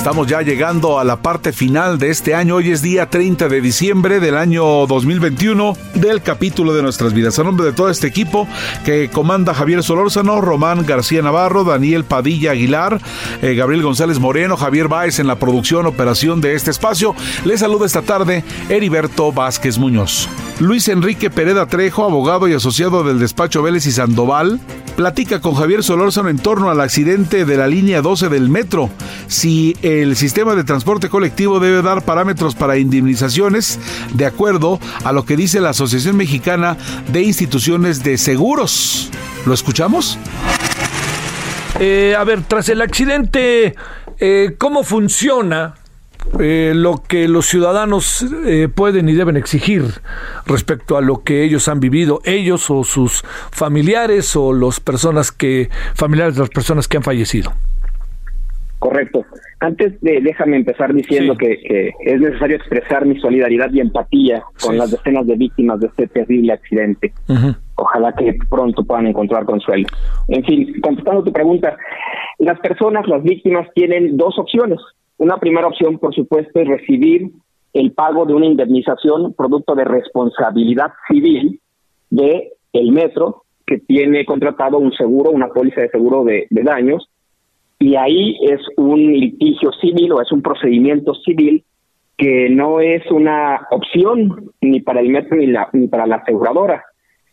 Estamos ya llegando a la parte final de este año. Hoy es día 30 de diciembre del año 2021 del capítulo de nuestras vidas. A nombre de todo este equipo que comanda Javier Solórzano, Román García Navarro, Daniel Padilla Aguilar, eh, Gabriel González Moreno, Javier Báez en la producción, operación de este espacio. Les saluda esta tarde Heriberto Vázquez Muñoz. Luis Enrique Pereda Trejo, abogado y asociado del despacho Vélez y Sandoval, platica con Javier Solórzano en torno al accidente de la línea 12 del metro. Si el sistema de transporte colectivo debe dar parámetros para indemnizaciones de acuerdo a lo que dice la Asociación Mexicana de Instituciones de Seguros. ¿Lo escuchamos? Eh, a ver, tras el accidente, eh, ¿cómo funciona eh, lo que los ciudadanos eh, pueden y deben exigir respecto a lo que ellos han vivido, ellos o sus familiares o las personas que, familiares de las personas que han fallecido? Correcto. Antes de, déjame empezar diciendo que, que, es necesario expresar mi solidaridad y empatía con Sí. las decenas de víctimas de este terrible accidente. Ojalá que pronto puedan encontrar consuelo. En fin, contestando tu pregunta, las personas, las víctimas, tienen dos opciones. Una primera opción, por supuesto, es recibir el pago de una indemnización producto de responsabilidad civil de el metro que tiene contratado un seguro, una póliza de seguro de, daños, y ahí es un litigio civil o es un procedimiento civil que no es una opción ni para el metro ni, la, ni para la aseguradora,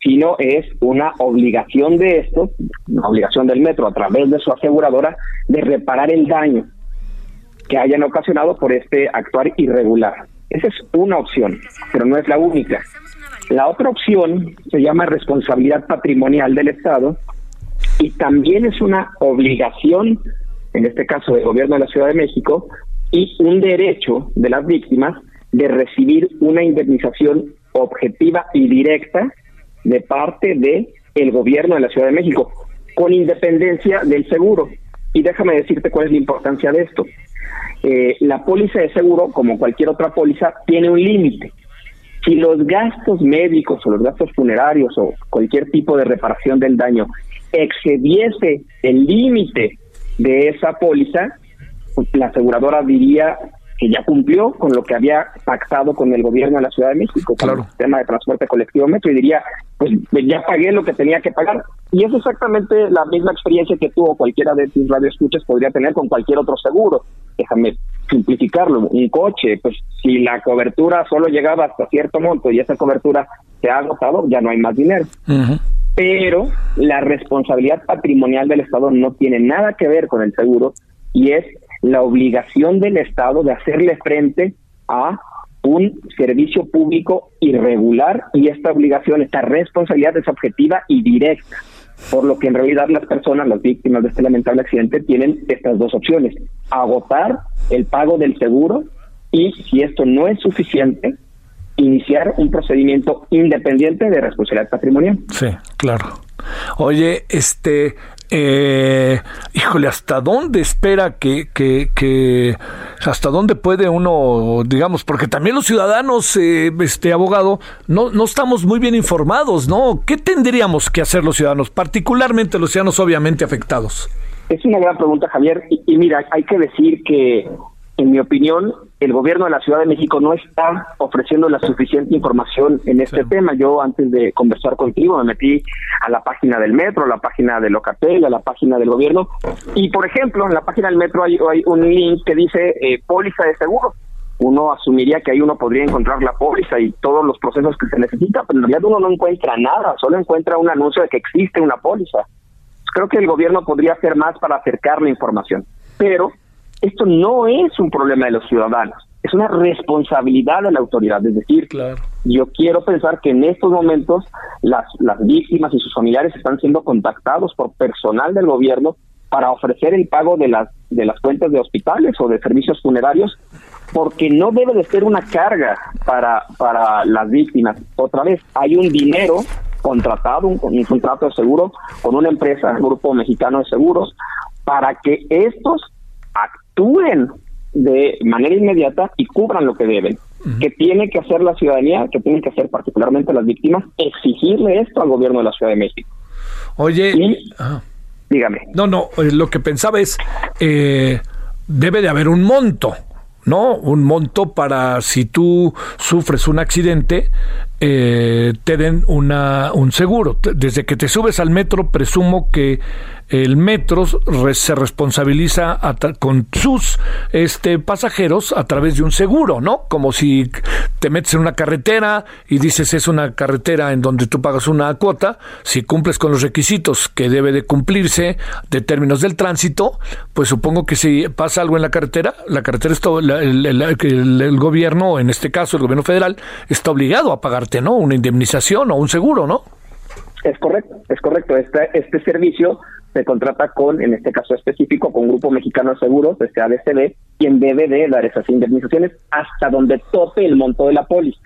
sino es una obligación de esto, una obligación del metro a través de su aseguradora de reparar el daño que hayan ocasionado por este actuar irregular. Esa es una opción, pero no es la única. La otra opción se llama responsabilidad patrimonial del Estado y también es una obligación, en este caso del gobierno de la Ciudad de México, y un derecho de las víctimas de recibir una indemnización objetiva y directa de parte de el gobierno de la Ciudad de México, con independencia del seguro. Y déjame decirte cuál es la importancia de esto. Eh, la póliza de seguro, como cualquier otra póliza, tiene un límite. Si los gastos médicos o los gastos funerarios o cualquier tipo de reparación del daño excediese el límite de esa póliza, pues, la aseguradora diría que ya cumplió con lo que había pactado con el gobierno de la Ciudad de México, con Claro. el sistema de transporte colectivo metro, y diría, pues ya pagué lo que tenía que pagar. Y es exactamente la misma experiencia que tuvo cualquiera de tus radioescuchas podría tener con cualquier otro seguro. Déjame simplificarlo. Un coche, pues si la cobertura solo llegaba hasta cierto monto y esa cobertura se ha agotado, ya no hay más dinero pero la responsabilidad patrimonial del Estado no tiene nada que ver con el seguro y es la obligación del Estado de hacerle frente a un servicio público irregular y esta obligación, esta responsabilidad es objetiva y directa, por lo que en realidad las personas, las víctimas de este lamentable accidente tienen estas dos opciones, agotar el pago del seguro y si esto no es suficiente, iniciar un procedimiento independiente de responsabilidad patrimonial. Sí, claro. Oye, este, eh, híjole, ¿hasta dónde espera que, que, que, hasta dónde puede uno, digamos, porque también los ciudadanos, eh, este abogado, no, no estamos muy bien informados, ¿no? ¿Qué tendríamos que hacer los ciudadanos, particularmente los ciudadanos obviamente afectados? Es una gran pregunta, Javier. Y, y mira, hay que decir que, en mi opinión, el gobierno de la Ciudad de México no está ofreciendo la suficiente información en este tema. Yo, antes de conversar contigo, me metí a la página del metro, a la página de Locatel, a la página del gobierno. Y, por ejemplo, en la página del metro hay, hay un link que dice eh, póliza de seguro. Uno asumiría que ahí uno podría encontrar la póliza y todos los procesos que se necesitan, pero en realidad uno no encuentra nada, solo encuentra un anuncio de que existe una póliza creo que el gobierno podría hacer más para acercar la información, pero esto no es un problema de los ciudadanos, es una responsabilidad de la autoridad, es decir, yo quiero pensar que en estos momentos las, las víctimas y sus familiares están siendo contactados por personal del gobierno para ofrecer el pago de las de las cuentas de hospitales o de servicios funerarios porque no debe de ser una carga para para las víctimas. Otra vez, hay un dinero contratado, un, un contrato de seguro con una empresa, el Grupo Mexicano de Seguros, para que estos actúen de manera inmediata y cubran lo que deben. que tiene que hacer la ciudadanía? que tienen que hacer particularmente las víctimas? Exigirle esto al gobierno de la Ciudad de México. Oye, dígame. No, no, eh, lo que pensaba es, eh, debe de haber un monto. ¿no? Un monto para si tú sufres un accidente, eh, te den una, un seguro. Desde que te subes al metro, presumo que el metro se responsabiliza con sus este, pasajeros a través de un seguro, ¿no? Como si te metes en una carretera y dices es una carretera en donde tú pagas una cuota, si cumples con los requisitos que debe de cumplirse de términos del tránsito, pues supongo que si pasa algo en la carretera, la carretera está, el, el gobierno, en este caso el gobierno federal, está obligado a pagarte, ¿no? Una indemnización o un seguro, ¿no? Es correcto, es correcto. Este, este servicio se contrata con, en este caso específico, con Grupo Mexicano de Seguros, este ADCB, quien debe de dar esas indemnizaciones hasta donde tope el monto de la póliza.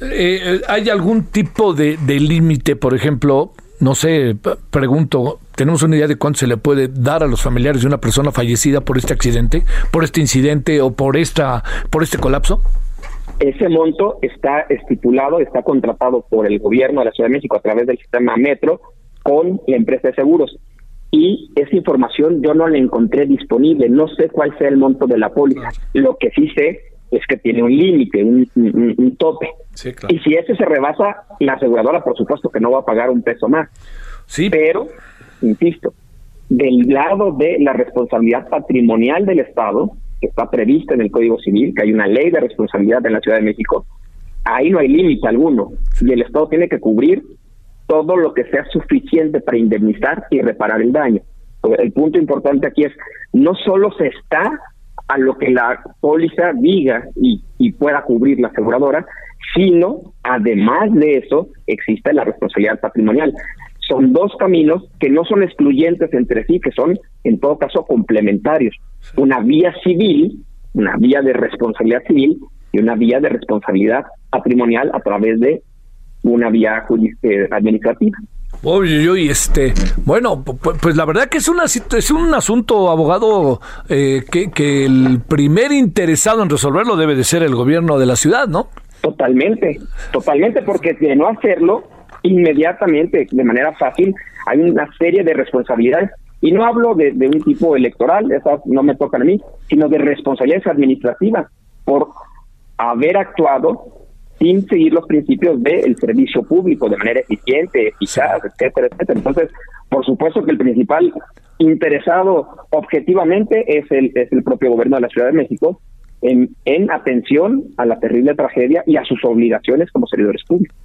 Eh, eh, ¿Hay algún tipo de, de límite, por ejemplo, no sé, pregunto, ¿tenemos una idea de cuánto se le puede dar a los familiares de una persona fallecida por este accidente, por este incidente o por esta por este colapso? Ese monto está estipulado, está contratado por el gobierno de la Ciudad de México a través del sistema Metro con la empresa de seguros y esa información yo no la encontré disponible, no sé cuál sea el monto de la póliza. Lo que sí sé es que tiene un límite, un, tope. Y si ese se rebasa, la aseguradora por supuesto que no va a pagar un peso más. Sí. Pero, insisto, del lado de la responsabilidad patrimonial del Estado, que está prevista en el Código Civil, que hay una ley de responsabilidad en la Ciudad de México, ahí no hay límite alguno. Y el Estado tiene que cubrir todo lo que sea suficiente para indemnizar y reparar el daño. El punto importante aquí es, no solo se está a lo que la póliza diga y, pueda cubrir la aseguradora, sino además de eso existe la responsabilidad patrimonial. Son dos caminos que no son excluyentes entre sí, que son en todo caso complementarios. Una vía civil, una vía de responsabilidad civil y una vía de responsabilidad patrimonial a través de una vía eh, administrativa. Uy, este, bueno, pues la verdad que es, una, es un asunto, abogado, eh, que, que el primer interesado en resolverlo debe de ser el gobierno de la ciudad, ¿no? Totalmente, totalmente, porque de no hacerlo inmediatamente, de manera fácil, hay una serie de responsabilidades. Y no hablo de, de un tipo electoral, esas no me tocan a mí, sino de responsabilidades administrativas por haber actuado sin seguir los principios del servicio público de manera eficiente, eficaz, etcétera, etcétera. Entonces, por supuesto que el principal interesado objetivamente es el, es el propio gobierno de la Ciudad de México en, en atención a la terrible tragedia y a sus obligaciones como servidores públicos.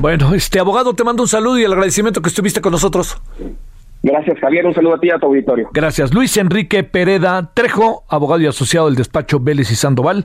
Bueno, este abogado, te mando un saludo y el agradecimiento que estuviste con nosotros. Gracias, Javier. Un saludo a ti y a tu auditorio. Gracias. Luis Enrique Pereda Trejo, abogado y asociado del despacho Vélez y Sandoval.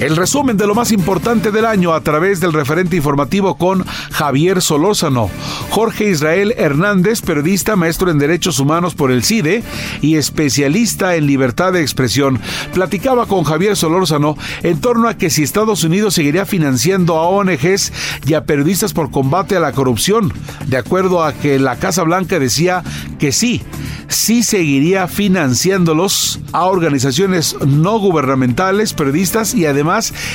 El resumen de lo más importante del año a través del referente informativo con Javier Solórzano. Jorge Israel Hernández, periodista, maestro en Derechos Humanos por el CIDE y especialista en libertad de expresión, platicaba con Javier Solórzano en torno a que si Estados Unidos seguiría financiando a ONGs y a periodistas por combate a la corrupción, de acuerdo a que la Casa Blanca decía que sí, sí seguiría financiándolos a organizaciones no gubernamentales, periodistas y además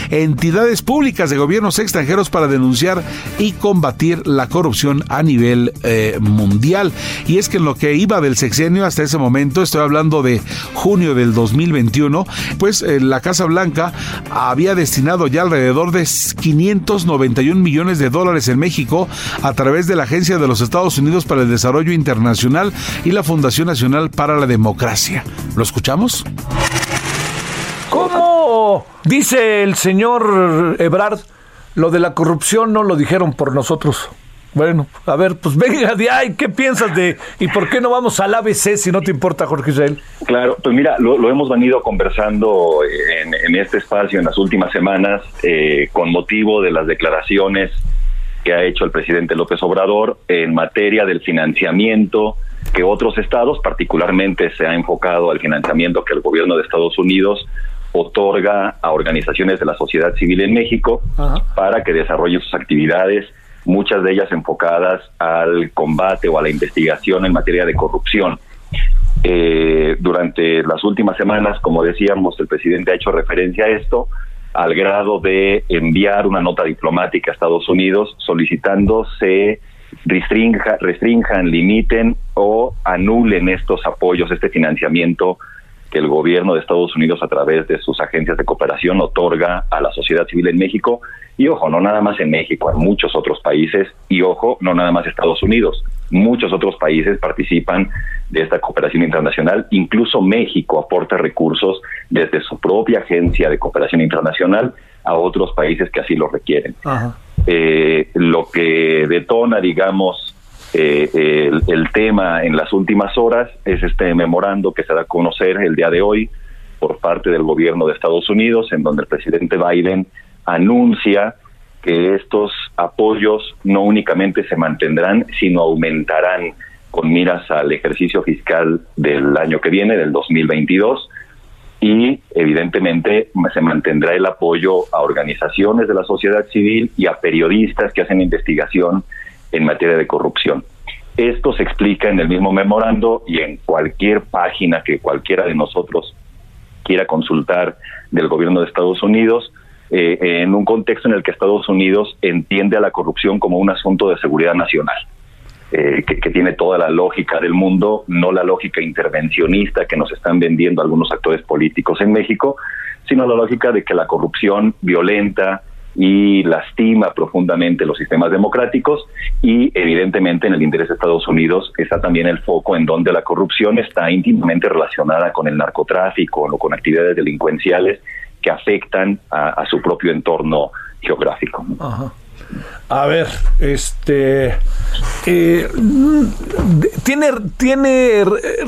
entidades públicas de gobiernos extranjeros para denunciar y combatir la corrupción a nivel eh, mundial. Y es que en lo que iba del sexenio hasta ese momento, estoy hablando de junio del 2021, pues eh, la Casa Blanca había destinado ya alrededor de 591 millones de dólares en México a través de la Agencia de los Estados Unidos para el Desarrollo Internacional y la Fundación Nacional para la Democracia. ¿Lo escuchamos? ¿Cómo Pero dice el señor Ebrard, lo de la corrupción no lo dijeron por nosotros. Bueno, a ver, pues venga de ahí, ¿qué piensas de y por qué no vamos al ABC si no te importa, Jorge Israel? Claro, pues mira, lo, hemos venido conversando en, este espacio en las últimas semanas eh, con motivo de las declaraciones que ha hecho el presidente López Obrador en materia del financiamiento que otros estados, particularmente se ha enfocado al financiamiento que el gobierno de Estados Unidos otorga a organizaciones de la sociedad civil en México para que desarrollen sus actividades muchas de ellas enfocadas al combate o a la investigación en materia de corrupción. Eh, durante las últimas semanas, como decíamos, el presidente ha hecho referencia a esto, al grado de enviar una nota diplomática a Estados Unidos solicitando se restrinja, restrinjan, limiten o anulen estos apoyos, este financiamiento que el gobierno de Estados Unidos a través de sus agencias de cooperación otorga a la sociedad civil en México y ojo, no nada más en México, en muchos otros países y ojo, no nada más Estados Unidos. Muchos otros países participan de esta cooperación internacional, incluso México aporta recursos desde su propia agencia de cooperación internacional a otros países que así lo requieren. Eh, lo que detona, digamos, eh, el, el, tema en las últimas horas es este memorando que se da a conocer el día de hoy por parte del gobierno de Estados Unidos, en donde el presidente Biden anuncia que estos apoyos no únicamente se mantendrán, sino aumentarán con miras al ejercicio fiscal del año que viene, del 2022, y evidentemente se mantendrá el apoyo a organizaciones de la sociedad civil y a periodistas que hacen investigación en materia de corrupción. Esto se explica en el mismo memorando y en cualquier página que cualquiera de nosotros quiera consultar del gobierno de Estados Unidos, eh, en un contexto en el que Estados Unidos entiende a la corrupción como un asunto de seguridad nacional. Eh, que, tiene toda la lógica del mundo, no la lógica intervencionista que nos están vendiendo algunos actores políticos en México, sino la lógica de que la corrupción violenta y lastima profundamente los sistemas democráticos y evidentemente en el interés de Estados Unidos está también el foco en donde la corrupción está íntimamente relacionada con el narcotráfico o con actividades delincuenciales que afectan a, su propio entorno geográfico. A ver, este eh, tiene tiene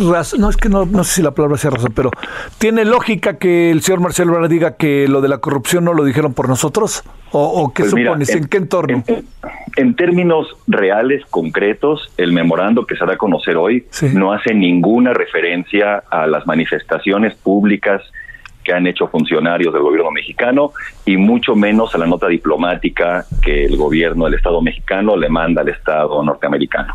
razón, no es que no, no, sé si la palabra sea razón, pero tiene lógica que el señor Marcelo Ebrard diga que lo de la corrupción no lo dijeron por nosotros o, qué pues supones, en, qué entorno. En, términos reales, concretos, el memorando que se da a conocer hoy no hace ninguna referencia a las manifestaciones públicas que han hecho funcionarios del gobierno mexicano y mucho menos a la nota diplomática que el gobierno del Estado mexicano le manda al Estado norteamericano.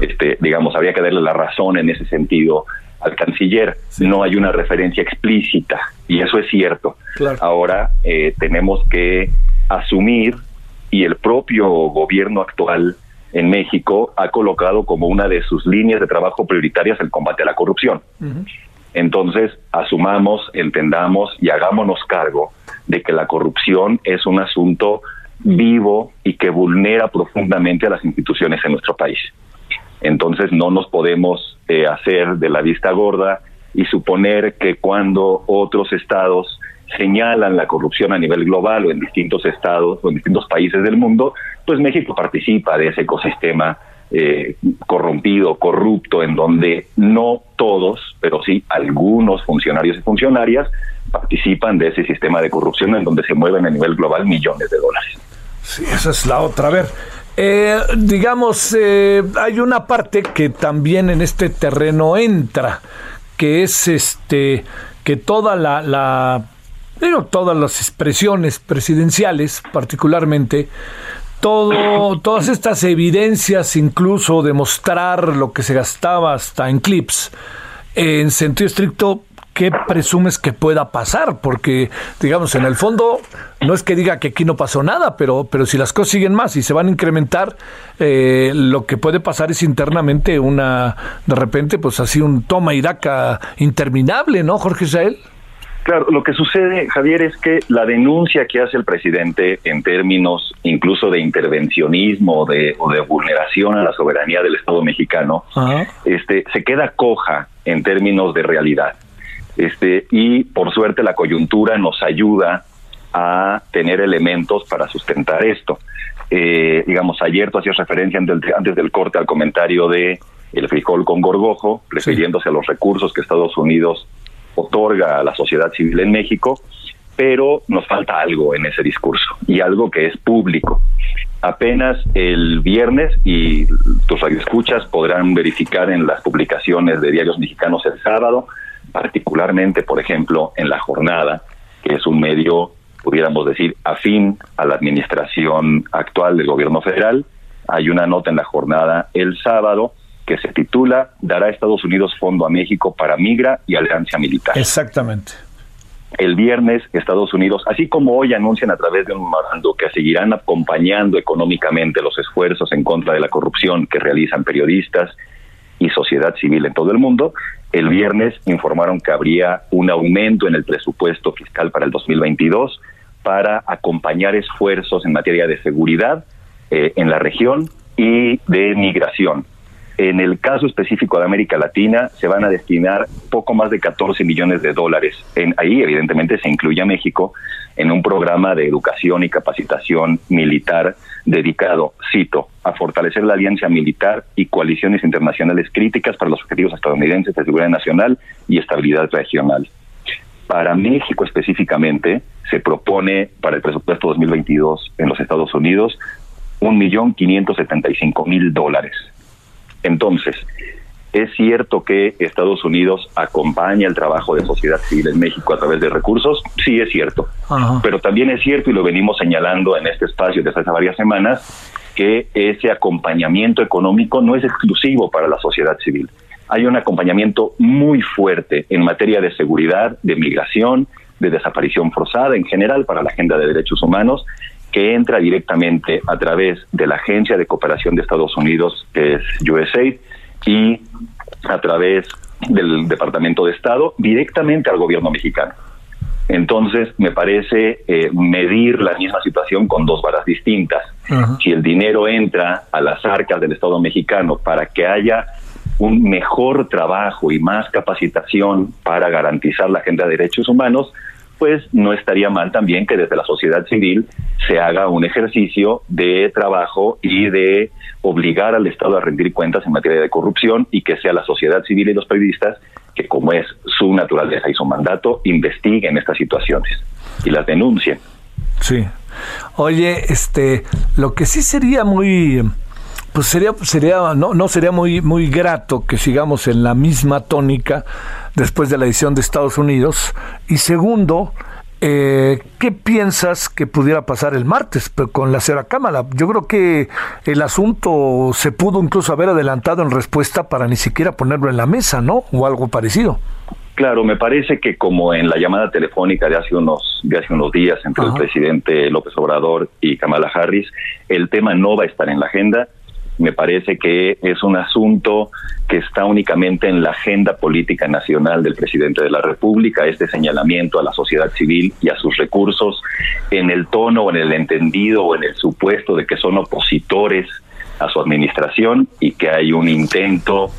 Este, digamos, habría que darle la razón en ese sentido al canciller. No hay una referencia explícita y eso es cierto. Ahora eh, tenemos que asumir y el propio gobierno actual en México ha colocado como una de sus líneas de trabajo prioritarias el combate a la corrupción. Entonces, asumamos, entendamos y hagámonos cargo de que la corrupción es un asunto vivo y que vulnera profundamente a las instituciones en nuestro país. Entonces, no nos podemos eh, hacer de la vista gorda y suponer que cuando otros estados señalan la corrupción a nivel global o en distintos estados o en distintos países del mundo, pues México participa de ese ecosistema eh, corrompido, corrupto, en donde no todos, pero sí algunos funcionarios y funcionarias participan de ese sistema de corrupción en donde se mueven a nivel global millones de dólares. Sí, esa es la otra. A ver, eh, digamos, eh, hay una parte que también en este terreno entra, que es este que toda la, la todas las expresiones presidenciales, particularmente, todo, todas estas evidencias, incluso demostrar lo que se gastaba hasta en clips, en sentido estricto, ¿qué presumes que pueda pasar? Porque, digamos, en el fondo, no es que diga que aquí no pasó nada, pero, pero si las cosas siguen más y se van a incrementar, eh, lo que puede pasar es internamente una, de repente, pues así un toma y daca interminable, ¿no, Jorge Israel? Claro, lo que sucede, Javier, es que la denuncia que hace el presidente en términos incluso de intervencionismo de, o de vulneración a la soberanía del Estado mexicano, este, se queda coja en términos de realidad. Este, y por suerte la coyuntura nos ayuda a tener elementos para sustentar esto. Eh, digamos, ayer tú hacías referencia antes, del corte al comentario de el frijol con gorgojo, refiriéndose a los recursos que Estados Unidos otorga a la sociedad civil en México, pero nos falta algo en ese discurso y algo que es público. Apenas el viernes, y tus radioescuchas podrán verificar en las publicaciones de diarios mexicanos el sábado, particularmente, por ejemplo, en La Jornada, que es un medio, pudiéramos decir, afín a la administración actual del gobierno federal. Hay una nota en La Jornada el sábado que se titula Dará Estados Unidos fondo a México para migra y alianza militar. Exactamente. El viernes Estados Unidos, así como hoy anuncian a través de un memorando que seguirán acompañando económicamente los esfuerzos en contra de la corrupción que realizan periodistas y sociedad civil en todo el mundo, el viernes informaron que habría un aumento en el presupuesto fiscal para el 2022 para acompañar esfuerzos en materia de seguridad eh, en la región y de migración. En el caso específico de América Latina, se van a destinar poco más de 14 millones de dólares. En, ahí, evidentemente, se incluye a México en un programa de educación y capacitación militar dedicado, cito, a fortalecer la alianza militar y coaliciones internacionales críticas para los objetivos estadounidenses de seguridad nacional y estabilidad regional. Para México específicamente, se propone para el presupuesto 2022 en los Estados Unidos un millón quinientos setenta y cinco mil dólares entonces, es cierto que Estados Unidos acompaña el trabajo de sociedad civil en México a través de recursos, sí es cierto, pero también es cierto, y lo venimos señalando en este espacio desde hace varias semanas, que ese acompañamiento económico no es exclusivo para la sociedad civil. Hay un acompañamiento muy fuerte en materia de seguridad, de migración, de desaparición forzada, en general para la agenda de derechos humanos, que entra directamente a través de la Agencia de Cooperación de Estados Unidos, que es USAID, y a través del Departamento de Estado, directamente al gobierno mexicano. Entonces, me parece eh, medir la misma situación con dos varas distintas. Si el dinero entra a las arcas del Estado mexicano para que haya un mejor trabajo y más capacitación para garantizar la agenda de derechos humanos, pues no estaría mal también que desde la sociedad civil se haga un ejercicio de trabajo y de obligar al Estado a rendir cuentas en materia de corrupción y que sea la sociedad civil y los periodistas que, como es su naturaleza y su mandato, investiguen estas situaciones y las denuncien. Sí. Oye, este, lo que sí sería muy pues sería sería no no sería muy muy grato que sigamos en la misma tónica después de la edición de Estados Unidos y segundo eh, ¿Qué piensas que pudiera pasar el martes con la Cera Cámara? Yo creo que el asunto se pudo incluso haber adelantado en respuesta para ni siquiera ponerlo en la mesa, ¿no? O algo parecido. Claro, me parece que como en la llamada telefónica de hace unos de hace unos días entre el presidente López Obrador y Kamala Harris, el tema no va a estar en la agenda me parece que es un asunto que está únicamente en la agenda política nacional del presidente de la República, este señalamiento a la sociedad civil y a sus recursos en el tono o en el entendido o en el supuesto de que son opositores a su administración y que hay un intento,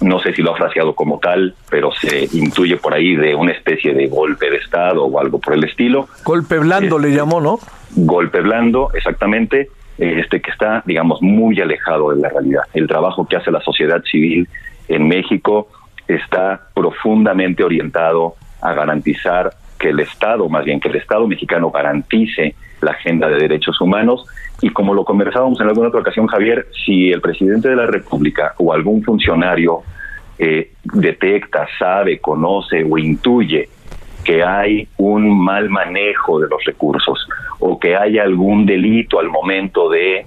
no sé si lo ha fraseado como tal, pero se intuye por ahí de una especie de golpe de Estado o algo por el estilo. Golpe blando le llamó, ¿no? Golpe blando, exactamente este que está, digamos, muy alejado de la realidad. El trabajo que hace la sociedad civil en México está profundamente orientado a garantizar que el Estado, más bien que el Estado mexicano garantice la agenda de derechos humanos y como lo conversábamos en alguna otra ocasión, Javier, si el presidente de la República o algún funcionario eh, detecta, sabe, conoce o intuye que hay un mal manejo de los recursos o que haya algún delito al momento de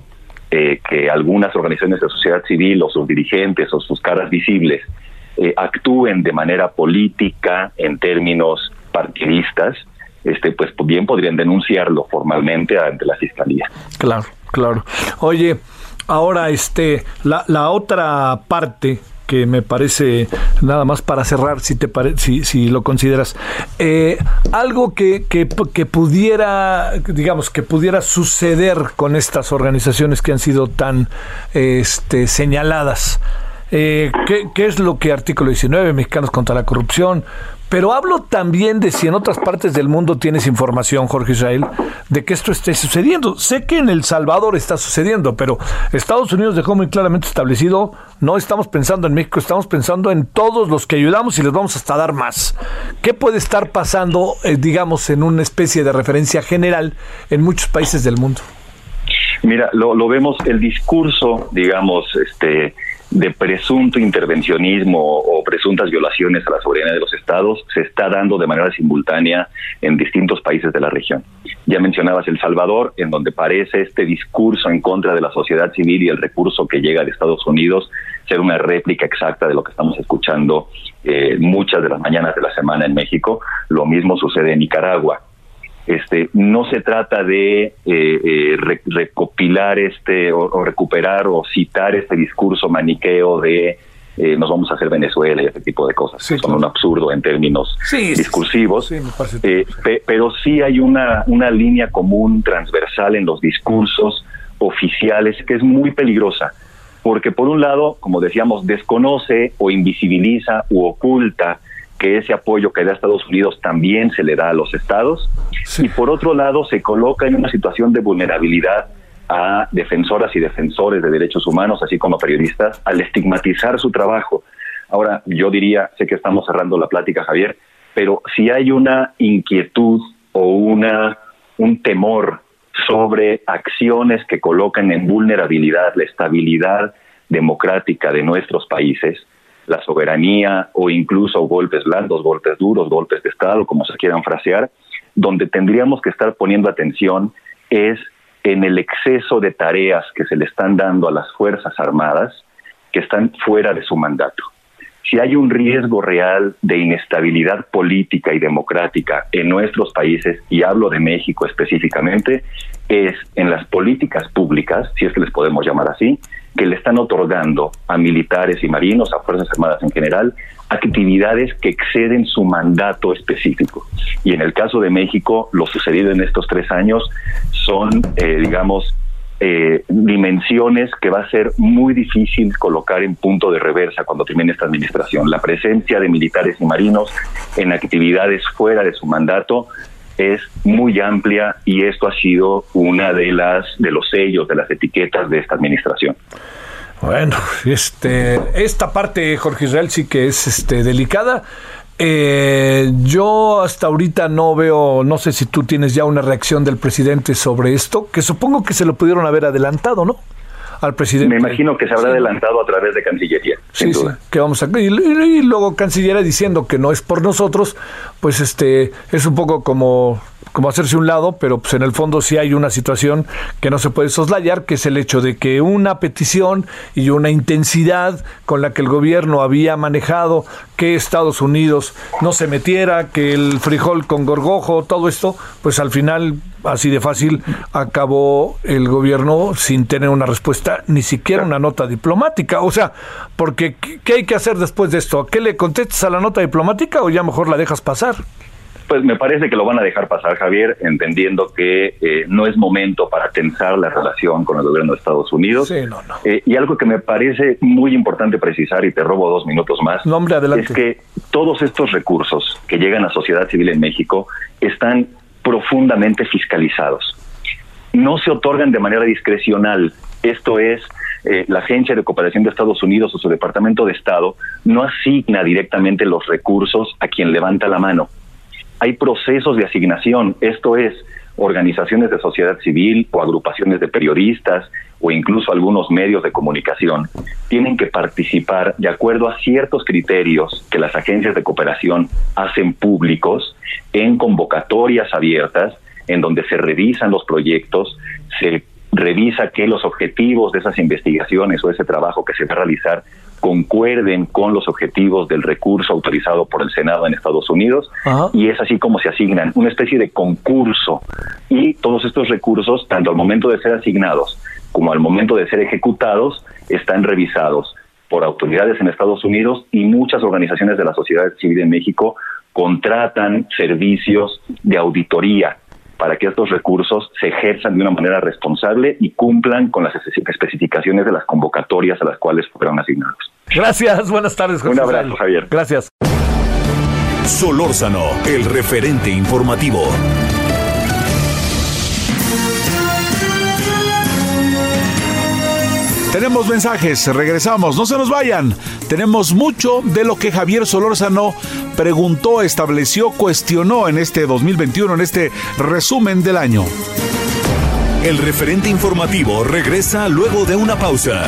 eh, que algunas organizaciones de sociedad civil o sus dirigentes o sus caras visibles eh, actúen de manera política en términos partidistas, este, pues bien podrían denunciarlo formalmente ante la fiscalía. Claro, claro. Oye, ahora este, la, la otra parte que me parece nada más para cerrar, si te si, si lo consideras, eh, algo que, que, pudiera, digamos, que pudiera suceder con estas organizaciones que han sido tan este, señaladas. Eh, ¿qué, ¿Qué es lo que artículo 19, Mexicanos contra la Corrupción, Pero hablo también de si en otras partes del mundo tienes información, Jorge Israel, de que esto esté sucediendo. Sé que en El Salvador está sucediendo, pero Estados Unidos dejó muy claramente establecido, no estamos pensando en México, estamos pensando en todos los que ayudamos y les vamos hasta dar más. ¿Qué puede estar pasando, eh, digamos, en una especie de referencia general en muchos países del mundo? Mira, lo, lo vemos, el discurso, digamos, este de presunto intervencionismo o presuntas violaciones a la soberanía de los estados se está dando de manera simultánea en distintos países de la región. Ya mencionabas El Salvador, en donde parece este discurso en contra de la sociedad civil y el recurso que llega de Estados Unidos ser una réplica exacta de lo que estamos escuchando eh, muchas de las mañanas de la semana en México. Lo mismo sucede en Nicaragua este, no se trata de eh, eh, recopilar este o, recuperar o citar este discurso maniqueo de eh, nos vamos a hacer Venezuela y ese tipo de cosas. Son un absurdo en términos discursivos. pero sí hay una, una línea común transversal en los discursos oficiales que es muy peligrosa. Porque por un lado, como decíamos, desconoce o invisibiliza u oculta que ese apoyo que da Estados Unidos también se le da a los estados y por otro lado se coloca en una situación de vulnerabilidad a defensoras y defensores de derechos humanos, así como periodistas, al estigmatizar su trabajo. Ahora, yo diría, sé que estamos cerrando la plática, Javier, pero si hay una inquietud o una un temor sobre acciones que colocan en vulnerabilidad la estabilidad democrática de nuestros países, la soberanía o incluso golpes blandos, golpes duros, golpes de Estado, como se quieran frasear, donde tendríamos que estar poniendo atención es en el exceso de tareas que se le están dando a las Fuerzas Armadas que están fuera de su mandato. Si hay un riesgo real de inestabilidad política y democrática en nuestros países, y hablo de México específicamente, es en las políticas públicas, si es que les podemos llamar así, que le están otorgando a militares y marinos, a Fuerzas Armadas en general, actividades que exceden su mandato específico. Y en el caso de México, lo sucedido en estos tres años son, eh, digamos, eh, dimensiones que va a ser muy difícil colocar en punto de reversa cuando termine esta administración. La presencia de militares y marinos en actividades fuera de su mandato es muy amplia y esto ha sido una de las de los sellos de las etiquetas de esta administración. Bueno, este esta parte Jorge Israel sí que es este delicada. Eh, yo hasta ahorita no veo, no sé si tú tienes ya una reacción del presidente sobre esto, que supongo que se lo pudieron haber adelantado, ¿no? al presidente. Me imagino que se habrá adelantado a través de Cancillería. Sí, sí, que vamos a y, y, luego Cancillería diciendo que no es por nosotros, pues este es un poco como como hacerse un lado, pero pues en el fondo sí hay una situación que no se puede soslayar, que es el hecho de que una petición y una intensidad con la que el gobierno había manejado que Estados Unidos no se metiera, que el frijol con gorgojo, todo esto, pues al final así de fácil acabó el gobierno sin tener una respuesta, ni siquiera una nota diplomática. O sea, porque ¿qué hay que hacer después de esto? ¿A qué le contestas a la nota diplomática o ya mejor la dejas pasar? Pues me parece que lo van a dejar pasar, Javier, entendiendo que eh, no es momento para tensar la relación con el gobierno de Estados Unidos. Sí, no, no. Eh, y algo que me parece muy importante precisar, y te robo dos minutos más, Nombre, adelante. es que todos estos recursos que llegan a sociedad civil en México están profundamente fiscalizados. No se otorgan de manera discrecional. Esto es, eh, la Agencia de Cooperación de Estados Unidos o su Departamento de Estado no asigna directamente los recursos a quien levanta la mano hay procesos de asignación, esto es, organizaciones de sociedad civil o agrupaciones de periodistas o incluso algunos medios de comunicación. Tienen que participar de acuerdo a ciertos criterios que las agencias de cooperación hacen públicos en convocatorias abiertas en donde se revisan los proyectos, se revisa que los objetivos de esas investigaciones o ese trabajo que se va a realizar concuerden con los objetivos del recurso autorizado por el Senado en Estados Unidos y es así como se asignan una especie de concurso y todos estos recursos tanto al momento de ser asignados como al momento de ser ejecutados están revisados por autoridades en Estados Unidos y muchas organizaciones de la sociedad civil en México contratan servicios de auditoría para que estos recursos se ejerzan de una manera responsable y cumplan con las especificaciones de las convocatorias a las cuales fueron asignados. Gracias, buenas tardes. José Un abrazo, Javier. Gracias. Solórzano, el referente informativo. Tenemos mensajes, regresamos, no se nos vayan. Tenemos mucho de lo que Javier Solórzano preguntó, estableció, cuestionó en este 2021, en este resumen del año. El referente informativo regresa luego de una pausa.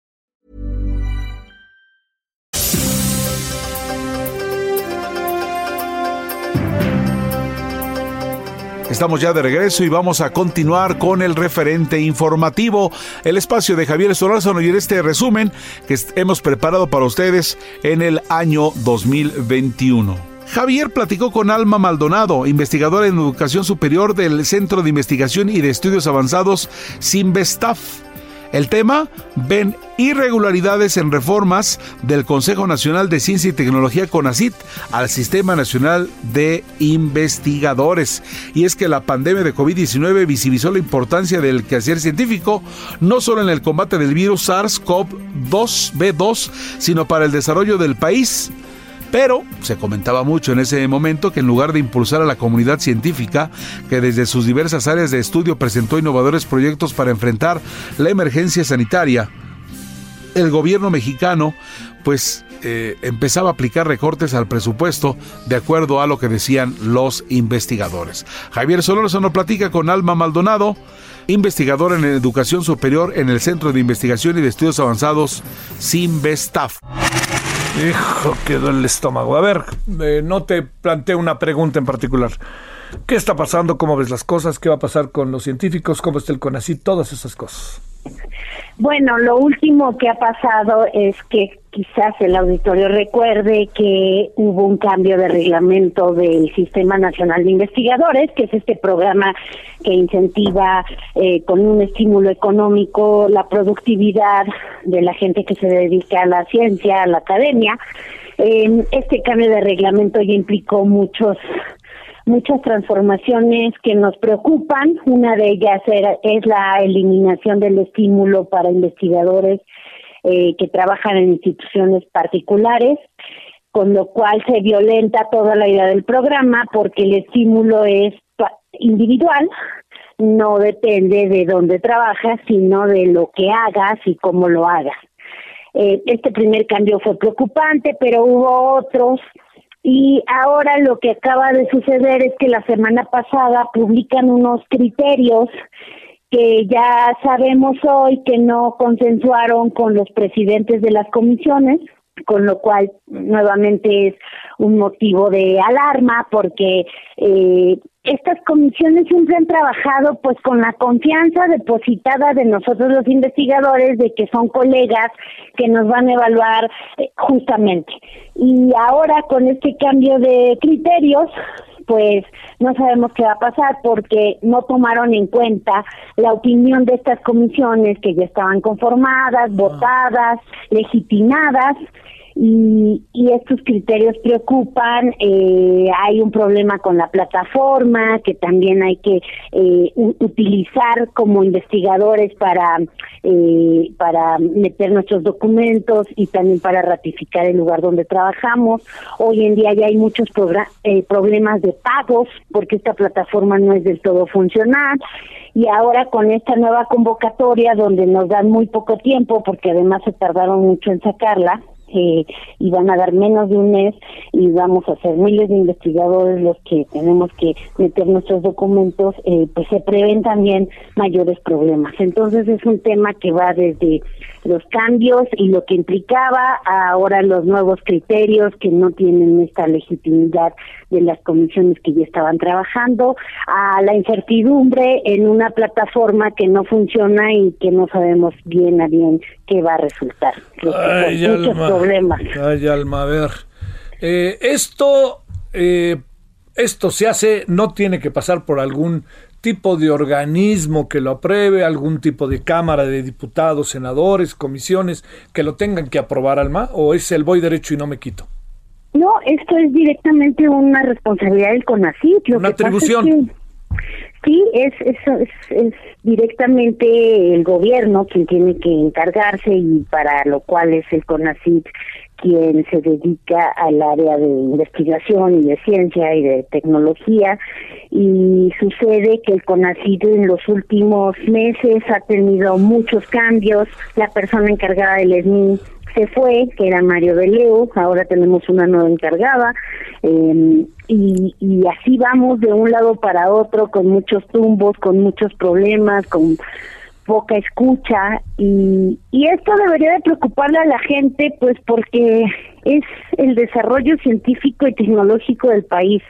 Estamos ya de regreso y vamos a continuar con el referente informativo, el espacio de Javier Solórzano y en este resumen que hemos preparado para ustedes en el año 2021. Javier platicó con Alma Maldonado, investigadora en educación superior del Centro de Investigación y de Estudios Avanzados Simvestaf. El tema, ven irregularidades en reformas del Consejo Nacional de Ciencia y Tecnología CONACIT al Sistema Nacional de Investigadores. Y es que la pandemia de COVID-19 visibilizó la importancia del quehacer científico, no solo en el combate del virus SARS-CoV-2, sino para el desarrollo del país. Pero se comentaba mucho en ese momento que en lugar de impulsar a la comunidad científica, que desde sus diversas áreas de estudio presentó innovadores proyectos para enfrentar la emergencia sanitaria, el gobierno mexicano pues eh, empezaba a aplicar recortes al presupuesto de acuerdo a lo que decían los investigadores. Javier Solórzano platica con Alma Maldonado, investigadora en educación superior en el Centro de Investigación y de Estudios Avanzados Simvestaf. Hijo, quedó el estómago. A ver, eh, no te planteé una pregunta en particular. ¿Qué está pasando? ¿Cómo ves las cosas? ¿Qué va a pasar con los científicos? ¿Cómo está el CONACYT? Todas esas cosas. Bueno, lo último que ha pasado es que quizás el auditorio recuerde que hubo un cambio de reglamento del Sistema Nacional de Investigadores, que es este programa que incentiva eh, con un estímulo económico la productividad de la gente que se dedica a la ciencia, a la academia. Eh, este cambio de reglamento ya implicó muchos muchas transformaciones que nos preocupan. Una de ellas era, es la eliminación del estímulo para investigadores eh, que trabajan en instituciones particulares, con lo cual se violenta toda la idea del programa porque el estímulo es individual, no depende de dónde trabajas, sino de lo que hagas y cómo lo hagas. Eh, este primer cambio fue preocupante, pero hubo otros y ahora lo que acaba de suceder es que la semana pasada publican unos criterios que ya sabemos hoy que no consensuaron con los presidentes de las comisiones, con lo cual nuevamente es un motivo de alarma porque eh, estas comisiones siempre han trabajado pues con la confianza depositada de nosotros los investigadores de que son colegas que nos van a evaluar eh, justamente. Y ahora con este cambio de criterios, pues no sabemos qué va a pasar porque no tomaron en cuenta la opinión de estas comisiones que ya estaban conformadas, votadas, legitimadas y, y estos criterios preocupan. Eh, hay un problema con la plataforma que también hay que eh, utilizar como investigadores para eh, para meter nuestros documentos y también para ratificar el lugar donde trabajamos. Hoy en día ya hay muchos eh, problemas de pagos porque esta plataforma no es del todo funcional y ahora con esta nueva convocatoria donde nos dan muy poco tiempo porque además se tardaron mucho en sacarla eh, y van a dar menos de un mes y vamos a ser miles de investigadores los que tenemos que meter nuestros documentos, eh, pues se prevén también mayores problemas. Entonces es un tema que va desde los cambios y lo que implicaba ahora los nuevos criterios que no tienen esta legitimidad de las comisiones que ya estaban trabajando, a la incertidumbre en una plataforma que no funciona y que no sabemos bien a bien qué va a resultar. Ay, problemas. Ay, alma, a ver. Eh, esto, eh, esto se hace, no tiene que pasar por algún tipo de organismo que lo apruebe, algún tipo de cámara de diputados, senadores, comisiones que lo tengan que aprobar, Alma, o es el voy derecho y no me quito? No, esto es directamente una responsabilidad del CONACYT. una atribución. Sí, es, es, es, directamente el gobierno quien tiene que encargarse y para lo cual es el CONACYT quien se dedica al área de investigación y de ciencia y de tecnología y sucede que el CONACYT en los últimos meses ha tenido muchos cambios. La persona encargada del ESMI se fue, que era Mario de Leo, ahora tenemos una nueva encargada, eh, y, y así vamos de un lado para otro con muchos tumbos, con muchos problemas, con poca escucha y, y esto debería de preocuparle a la gente pues porque es el desarrollo científico y tecnológico del país.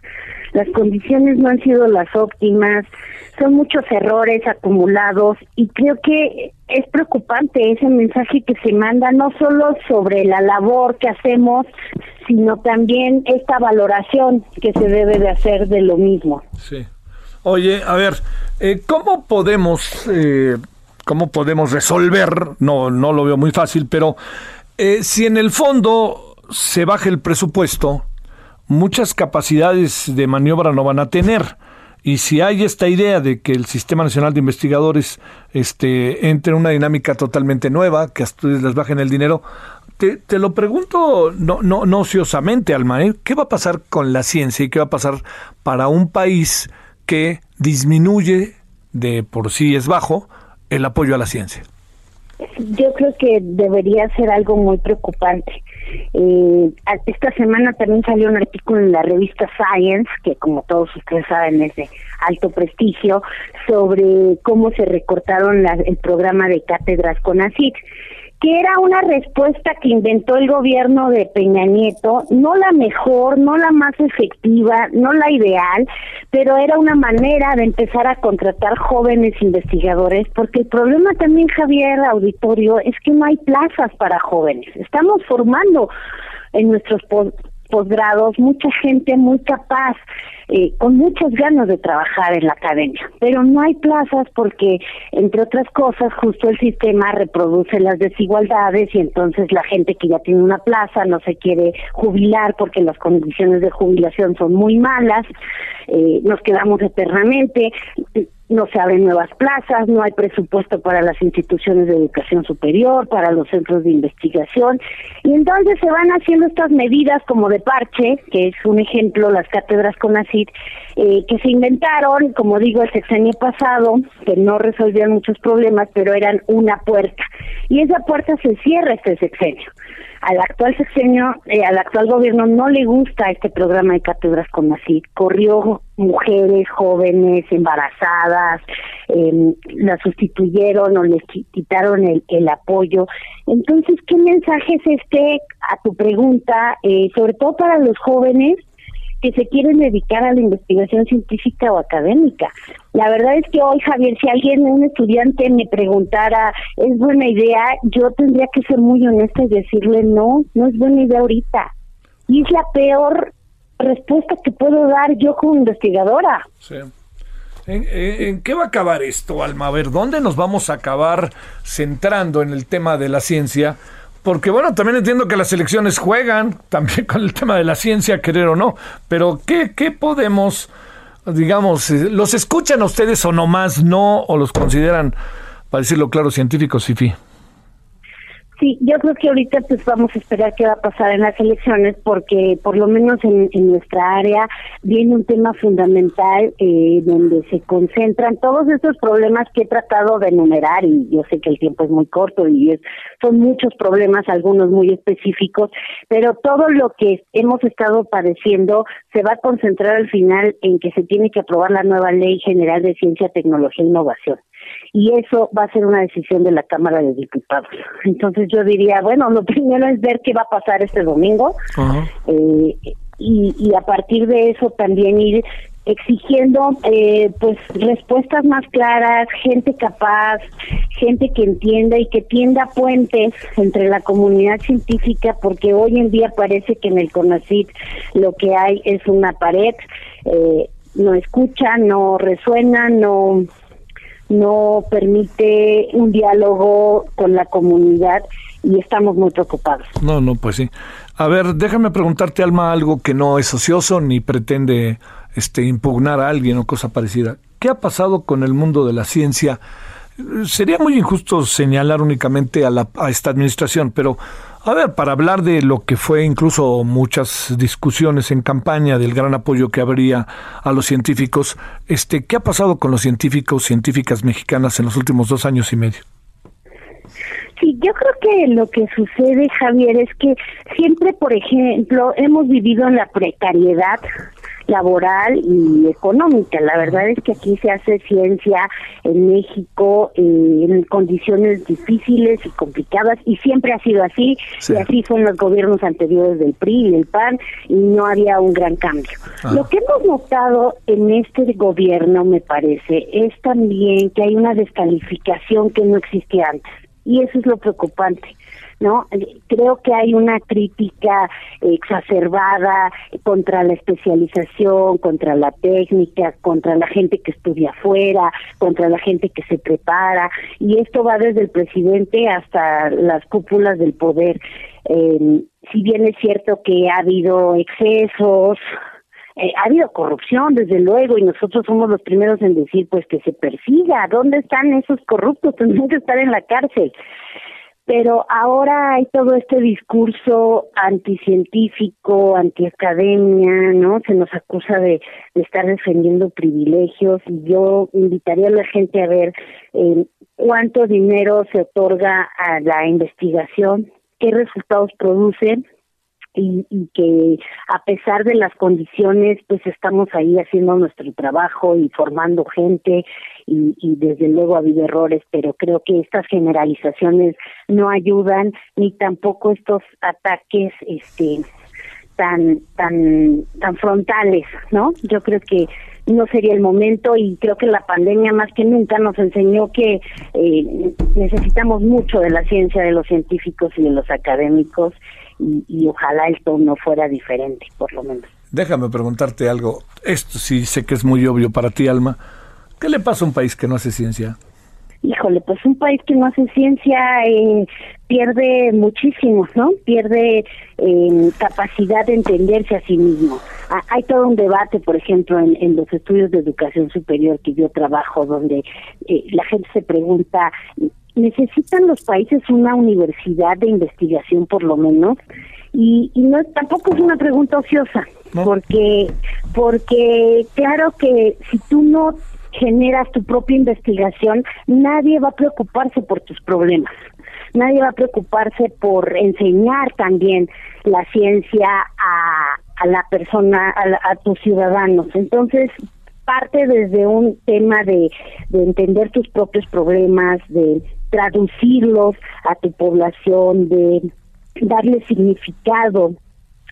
Las condiciones no han sido las óptimas, son muchos errores acumulados y creo que es preocupante ese mensaje que se manda no solo sobre la labor que hacemos, sino también esta valoración que se debe de hacer de lo mismo. Sí. Oye, a ver, eh, ¿cómo podemos eh, cómo podemos resolver, no, no lo veo muy fácil, pero eh, si en el fondo se baja el presupuesto, muchas capacidades de maniobra no van a tener. Y si hay esta idea de que el Sistema Nacional de Investigadores este, entre en una dinámica totalmente nueva, que a ustedes les bajen el dinero, te, te lo pregunto no, no, ociosamente, Alma, ¿eh? ¿qué va a pasar con la ciencia y qué va a pasar para un país que disminuye, de por sí es bajo, el apoyo a la ciencia? Yo creo que debería ser algo muy preocupante. Eh, esta semana también salió un artículo en la revista Science, que como todos ustedes saben es de alto prestigio, sobre cómo se recortaron el programa de cátedras con ACID que era una respuesta que inventó el gobierno de Peña Nieto, no la mejor, no la más efectiva, no la ideal, pero era una manera de empezar a contratar jóvenes investigadores, porque el problema también, Javier Auditorio, es que no hay plazas para jóvenes. Estamos formando en nuestros posgrados mucha gente muy capaz eh, con muchas ganas de trabajar en la academia, pero no hay plazas porque, entre otras cosas, justo el sistema reproduce las desigualdades y entonces la gente que ya tiene una plaza no se quiere jubilar porque las condiciones de jubilación son muy malas, eh, nos quedamos eternamente no se abren nuevas plazas, no hay presupuesto para las instituciones de educación superior, para los centros de investigación, y entonces se van haciendo estas medidas como de parche, que es un ejemplo, las cátedras con ACID, eh, que se inventaron, como digo, el sexenio pasado, que no resolvían muchos problemas, pero eran una puerta, y esa puerta se cierra este sexenio al actual sexenio, eh, al actual gobierno no le gusta este programa de cátedras con así. Corrió mujeres jóvenes, embarazadas, eh, la sustituyeron o les quitaron el, el apoyo. Entonces, ¿qué mensaje es este a tu pregunta, eh, sobre todo para los jóvenes? Que se quieren dedicar a la investigación científica o académica. La verdad es que hoy, Javier, si alguien, un estudiante me preguntara, ¿es buena idea? Yo tendría que ser muy honesta y decirle, no, no es buena idea ahorita. Y es la peor respuesta que puedo dar yo como investigadora. Sí. ¿En, qué va a acabar esto, Alma? A ver, ¿dónde nos vamos a acabar centrando en el tema de la ciencia? Porque bueno, también entiendo que las elecciones juegan también con el tema de la ciencia, querer o no, pero ¿qué, qué podemos, digamos, eh, los escuchan ustedes o nomás no, o los consideran, para decirlo claro, científicos, sí, Sí, yo creo que ahorita pues vamos a esperar qué va a pasar en las elecciones porque por lo menos en, nuestra área viene un tema fundamental eh, donde se concentran todos estos problemas que he tratado de enumerar y yo sé que el tiempo es muy corto y son muchos problemas, algunos muy específicos, pero todo lo que hemos estado padeciendo se va a concentrar al final en que se tiene que aprobar la nueva Ley General de Ciencia, Tecnología e Innovación y eso va a ser una decisión de la Cámara de Diputados. Entonces yo diría, bueno, lo primero es ver qué va a pasar este domingo eh, y, y a partir de eso también ir exigiendo eh, pues respuestas más claras, gente capaz, gente que entienda y que tienda puentes entre la comunidad científica, porque hoy en día parece que en el CONACIT lo que hay es una pared, eh, no escucha, no resuena, no no permite un diálogo con la comunidad y estamos muy preocupados. No, no, pues sí. A ver, déjame preguntarte, Alma, algo que no es ocioso ni pretende este, impugnar a alguien o cosa parecida. ¿Qué ha pasado con el mundo de la ciencia? Sería muy injusto señalar únicamente a, la, a esta administración, pero a ver, para hablar de lo que fue incluso muchas discusiones en campaña del gran apoyo que habría a los científicos, este, ¿qué ha pasado con los científicos, científicas mexicanas en los últimos dos años y medio? Sí, yo creo que lo que sucede, Javier, es que siempre, por ejemplo, hemos vivido en la precariedad laboral y económica. La verdad es que aquí se hace ciencia en México eh, en condiciones difíciles y complicadas y siempre ha sido así y así en los gobiernos anteriores del PRI y del PAN y no había un gran cambio. Ah. Lo que hemos notado en este gobierno, me parece, es también que hay una descalificación que no existía antes y eso es lo preocupante. ¿No? Creo que hay una crítica exacerbada contra la especialización, contra la técnica, contra la gente que estudia afuera, contra la gente que se prepara, y esto va desde el presidente hasta las cúpulas del poder. Eh, si bien es cierto que ha habido excesos, eh, ha habido corrupción, desde luego, y nosotros somos los primeros en decir, pues que se persiga. ¿Dónde están esos corruptos? Tendrían que estar en la cárcel pero ahora hay todo este discurso anticientífico, antiacademia, ¿no? Se nos acusa de, estar defendiendo privilegios y yo invitaría a la gente a ver eh, cuánto dinero se otorga a la investigación, qué resultados producen y, y, que a pesar de las condiciones, pues estamos ahí haciendo nuestro trabajo y formando gente y, desde luego ha habido errores, pero creo que estas generalizaciones no ayudan ni tampoco estos ataques este tan tan tan frontales, ¿no? Yo creo que no sería el momento y creo que la pandemia más que nunca nos enseñó que eh, necesitamos mucho de la ciencia, de los científicos y de los académicos y, ojalá esto no fuera diferente, por lo menos. Déjame preguntarte algo. Esto sí sé que es muy obvio para ti, Alma. ¿Qué le pasa a un país que no hace ciencia? Híjole, pues un país que no hace ciencia eh, pierde muchísimo, ¿no? Pierde eh, capacidad de entenderse a sí mismo. hay todo un debate, por ejemplo, en, los estudios de educación superior que yo trabajo, donde eh, la gente se pregunta, necesitan los países una universidad de investigación por lo menos y, y no tampoco es una pregunta ociosa porque porque claro que si tú no generas tu propia investigación nadie va a preocuparse por tus problemas. Nadie va a preocuparse por enseñar también la ciencia a, a la persona a, a tus ciudadanos. Entonces parte desde un tema de, de entender tus propios problemas, de traducirlos a tu población, de darle significado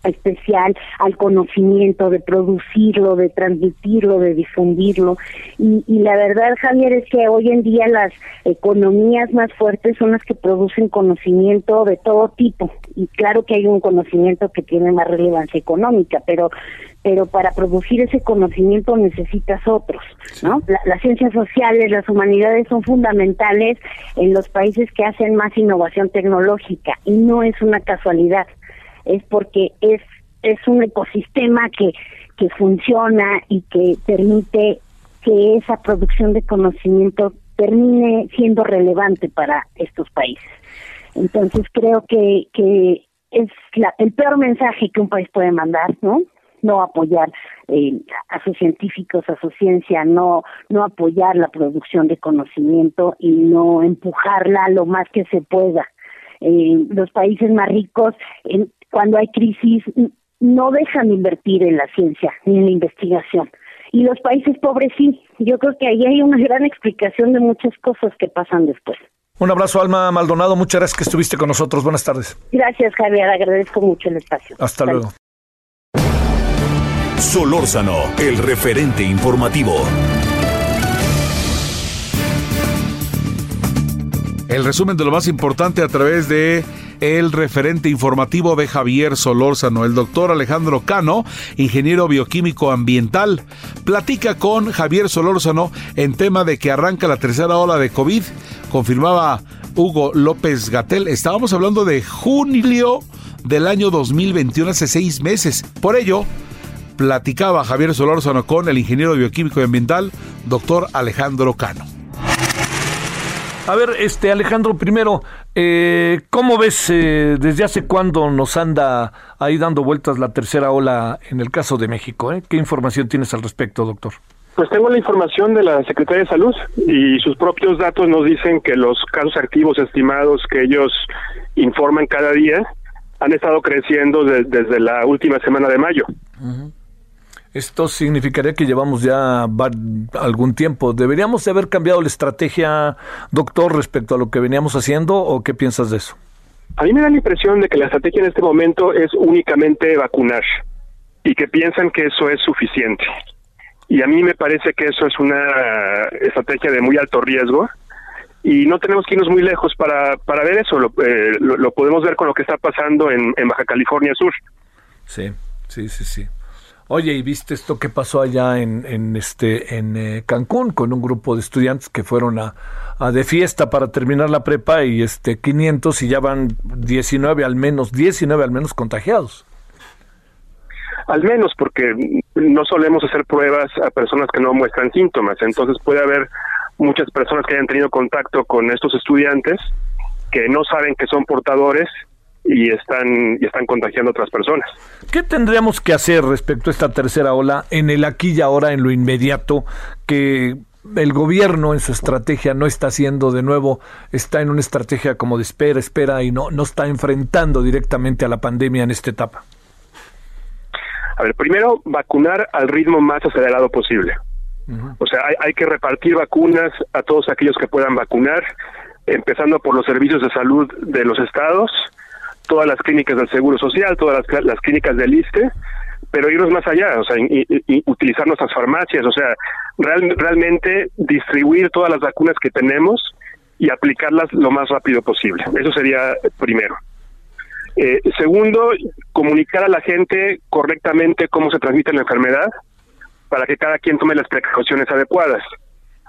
especial al conocimiento, de producirlo, de transmitirlo, de difundirlo. Y, y, la verdad, Javier, es que hoy en día las economías más fuertes son las que producen conocimiento de todo tipo. Y claro que hay un conocimiento que tiene más relevancia económica, pero pero para producir ese conocimiento necesitas otros, ¿no? las ciencias sociales, las humanidades son fundamentales en los países que hacen más innovación tecnológica y no es una casualidad, es porque es es un ecosistema que que funciona y que permite que esa producción de conocimiento termine siendo relevante para estos países. Entonces creo que, que es la, el peor mensaje que un país puede mandar, ¿no? No apoyar eh, a sus científicos, a su ciencia, no, no apoyar la producción de conocimiento y no empujarla lo más que se pueda. Eh, los países más ricos, en, cuando hay crisis, no dejan de invertir en la ciencia ni en la investigación. Y los países pobres sí. Yo creo que ahí hay una gran explicación de muchas cosas que pasan después. Un abrazo, Alma Maldonado. Muchas gracias que estuviste con nosotros. Buenas tardes. Gracias, Javier. Agradezco mucho el espacio. Hasta luego. Solórzano, el referente informativo. El resumen de lo más importante a través de el referente informativo de Javier Solórzano, el doctor Alejandro Cano, ingeniero bioquímico ambiental, platica con Javier Solórzano en tema de que arranca la tercera ola de COVID, confirmaba Hugo López Gatel. Estábamos hablando de junio del año 2021, hace seis meses. Por ello, platicaba Javier Solórzano con el ingeniero bioquímico y ambiental, doctor Alejandro Cano. A ver, este Alejandro, primero, eh, ¿cómo ves eh, desde hace cuándo nos anda ahí dando vueltas la tercera ola en el caso de México? Eh? ¿Qué información tienes al respecto, doctor? Pues tengo la información de la Secretaría de Salud y sus propios datos nos dicen que los casos activos estimados que ellos informan cada día han estado creciendo desde la última semana de mayo. Esto significaría que llevamos ya algún tiempo. ¿Deberíamos de haber cambiado la estrategia, doctor, respecto a lo que veníamos haciendo o qué piensas de eso? A mí me da la impresión de que la estrategia en este momento es únicamente vacunar y que piensan que eso es suficiente. Y a mí me parece que eso es una estrategia de muy alto riesgo y no tenemos que irnos muy lejos para, para ver eso. Lo, eh, lo, podemos ver con lo que está pasando en, en Baja California Sur. Sí, sí, sí, sí. Oye, ¿y viste esto que pasó allá en, en este en eh, Cancún con un grupo de estudiantes que fueron a, a, de fiesta para terminar la prepa y este 500 y ya van 19 al menos, 19 al menos contagiados? Al menos porque no solemos hacer pruebas a personas que no muestran síntomas, entonces puede haber muchas personas que hayan tenido contacto con estos estudiantes que no saben que son portadores y están y están contagiando a otras personas. ¿Qué tendríamos que hacer respecto a esta tercera ola en el aquí y ahora, en lo inmediato, que el gobierno en su estrategia no está haciendo de nuevo, está en una estrategia como de espera, espera y no, no está enfrentando directamente a la pandemia en esta etapa? A ver, primero vacunar al ritmo más acelerado posible. O sea, hay, hay que repartir vacunas a todos aquellos que puedan vacunar, empezando por los servicios de salud de los estados, todas las clínicas del Seguro Social, todas las, clínicas del ISTE, pero irnos más allá, o sea, utilizar nuestras farmacias, o sea, realmente distribuir todas las vacunas que tenemos y aplicarlas lo más rápido posible. Eso sería primero. Eh, segundo, comunicar a la gente correctamente cómo se transmite la enfermedad para que cada quien tome las precauciones adecuadas.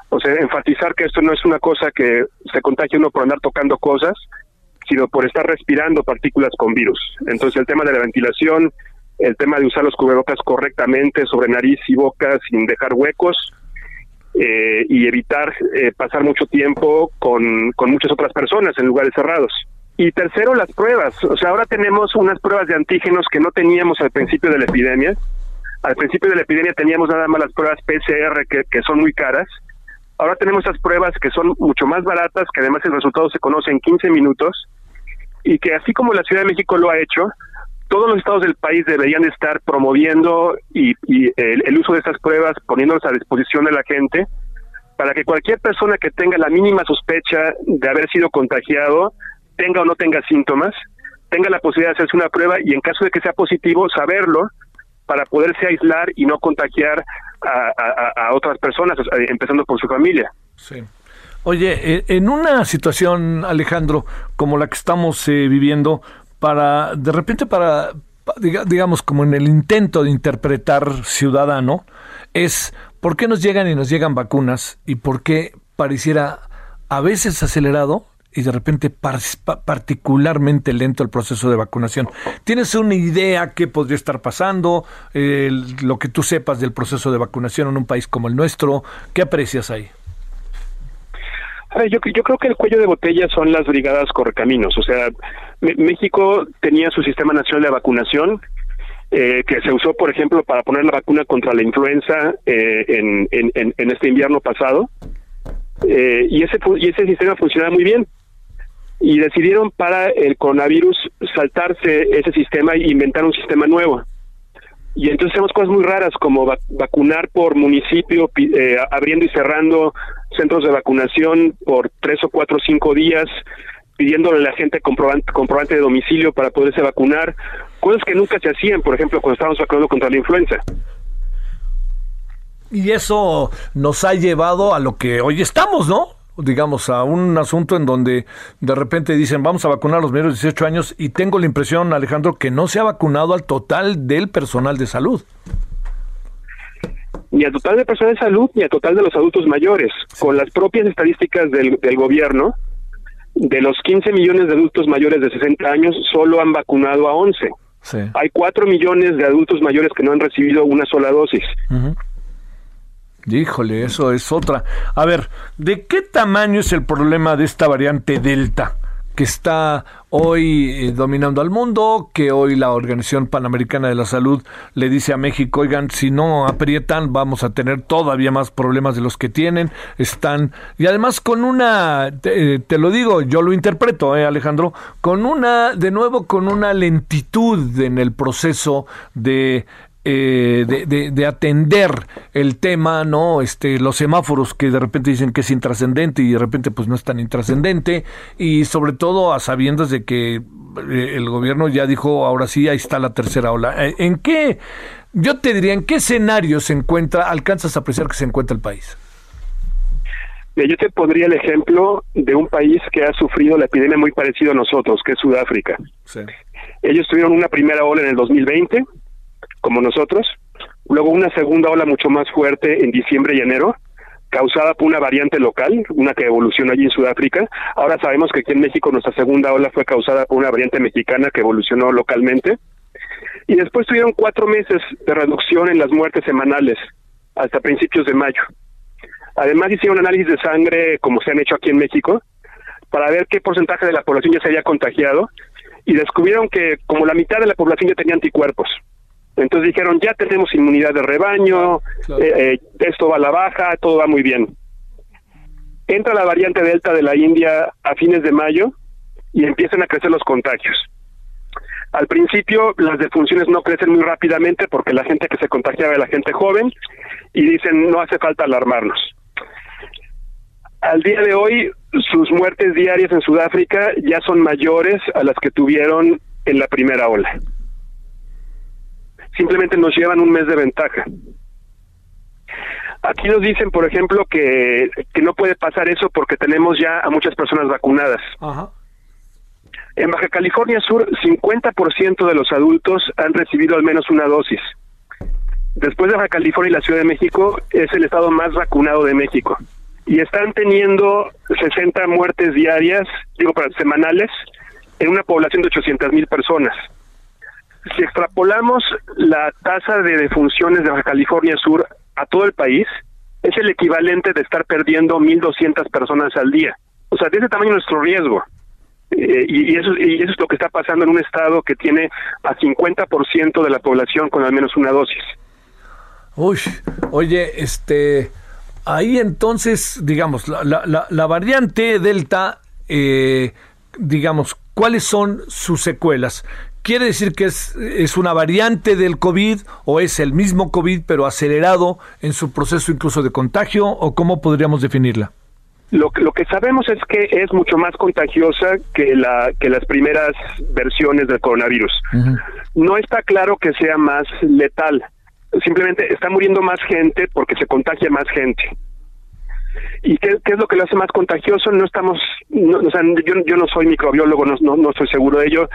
O sea, enfatizar que esto no es una cosa que se contagie uno por andar tocando cosas, sino por estar respirando partículas con virus. Entonces el tema de la ventilación, el tema de usar los cubrebocas correctamente sobre nariz y boca sin dejar huecos eh, y evitar eh, pasar mucho tiempo con, con muchas otras personas en lugares cerrados. Y tercero, las pruebas. O sea, ahora tenemos unas pruebas de antígenos que no teníamos al principio de la epidemia. Al principio de la epidemia teníamos nada más las pruebas PCR que, que son muy caras. Ahora tenemos esas pruebas que son mucho más baratas, que además el resultado se conoce en 15 minutos y que así como la Ciudad de México lo ha hecho, todos los estados del país deberían estar promoviendo y, el, uso de estas pruebas, poniéndolas a disposición de la gente, para que cualquier persona que tenga la mínima sospecha de haber sido contagiado, tenga o no tenga síntomas, tenga la posibilidad de hacerse una prueba y en caso de que sea positivo, saberlo para poderse aislar y no contagiar a, a otras personas, empezando por su familia. Sí. Oye, eh, en una situación, Alejandro, como la que estamos eh, viviendo, para, de repente, para, digamos, como en el intento de interpretar ciudadano, es por qué nos llegan y nos llegan vacunas y por qué pareciera a veces acelerado y de repente particularmente lento el proceso de vacunación. ¿Tienes una idea qué podría estar pasando? lo que tú sepas del proceso de vacunación en un país como el nuestro, ¿qué aprecias ahí? A yo, yo creo que el cuello de botella son las brigadas correcaminos. O sea, México tenía su sistema nacional de vacunación, eh, que se usó, por ejemplo, para poner la vacuna contra la influenza eh, en, en, en, este invierno pasado. Eh, y, ese, y ese sistema funcionaba muy bien. Y decidieron para el coronavirus saltarse ese sistema e inventar un sistema nuevo. Y entonces hacemos cosas muy raras como vacunar por municipio, eh, abriendo y cerrando centros de vacunación por tres o cuatro o cinco días, pidiéndole a la gente comprobante, comprobante de domicilio para poderse vacunar, cosas que nunca se hacían, por ejemplo, cuando estábamos vacunando contra la influenza. Y eso nos ha llevado a lo que hoy estamos, ¿no? digamos, a un asunto en donde de repente dicen vamos a vacunar a los menores de 18 años y tengo la impresión, Alejandro, que no se ha vacunado al total del personal de salud. Ni al total del personal de salud, ni al total de los adultos mayores. Con las propias estadísticas del, del gobierno, de los 15 millones de adultos mayores de 60 años, solo han vacunado a 11. Hay 4 millones de adultos mayores que no han recibido una sola dosis. Híjole, eso es otra. A ver, ¿de qué tamaño es el problema de esta variante Delta? Que está hoy eh, dominando al mundo, que hoy la Organización Panamericana de la Salud le dice a México, oigan, si no aprietan vamos a tener todavía más problemas de los que tienen, están, y además con una, te, eh, lo digo, yo lo interpreto, eh, Alejandro, con una, de nuevo, con una lentitud en el proceso de eh, de, de, atender el tema, ¿no? Este, los semáforos que de repente dicen que es intrascendente y de repente pues no es tan intrascendente y sobre todo a sabiendas de que eh, el gobierno ya dijo, ahora sí, ahí está la tercera ola. Eh, ¿En qué, yo te diría, en qué escenario se encuentra, alcanzas a apreciar que se encuentra el país? Yo te pondría el ejemplo de un país que ha sufrido la epidemia muy parecido a nosotros, que es Sudáfrica. Ellos tuvieron una primera ola en el 2020, como nosotros, luego una segunda ola mucho más fuerte en diciembre y enero, causada por una variante local, una que evolucionó allí en Sudáfrica. Ahora sabemos que aquí en México nuestra segunda ola fue causada por una variante mexicana que evolucionó localmente. Y después tuvieron cuatro meses de reducción en las muertes semanales hasta principios de mayo. Además hicieron análisis de sangre, como se han hecho aquí en México, para ver qué porcentaje de la población ya se había contagiado y descubrieron que como la mitad de la población ya tenía anticuerpos. Entonces dijeron, ya tenemos inmunidad de rebaño, eh, eh, esto va a la baja, todo va muy bien. Entra la variante Delta de la India a fines de mayo y empiezan a crecer los contagios. Al principio las defunciones no crecen muy rápidamente porque la gente que se contagiaba era la gente joven y dicen no hace falta alarmarnos. Al día de hoy sus muertes diarias en Sudáfrica ya son mayores a las que tuvieron en la primera ola simplemente nos llevan un mes de ventaja. Aquí nos dicen, por ejemplo, que, que no puede pasar eso porque tenemos ya a muchas personas vacunadas. En Baja California Sur, 50% de los adultos han recibido al menos una dosis. Después de Baja California y la Ciudad de México, es el estado más vacunado de México. Y están teniendo 60 muertes diarias, digo, para semanales, en una población de 800 mil personas. Si extrapolamos la tasa de defunciones de Baja California Sur a todo el país, es el equivalente de estar perdiendo 1.200 personas al día. O sea, de ese tamaño nuestro riesgo. Eh, y, eso, y eso es lo que está pasando en un estado que tiene a 50% de la población con al menos una dosis. Uy, oye, este, ahí entonces, digamos, la, la, la variante Delta, eh, digamos, ¿cuáles son sus secuelas? ¿Quiere decir que es, es una variante del COVID o es el mismo COVID pero acelerado en su proceso incluso de contagio o cómo podríamos definirla? Lo, lo que sabemos es que es mucho más contagiosa que, la, que las primeras versiones del coronavirus. No está claro que sea más letal, simplemente está muriendo más gente porque se contagia más gente. ¿Y qué, es lo que lo hace más contagioso? No estamos, o sea, yo, no soy microbiólogo, no, no, no, estoy seguro de ello.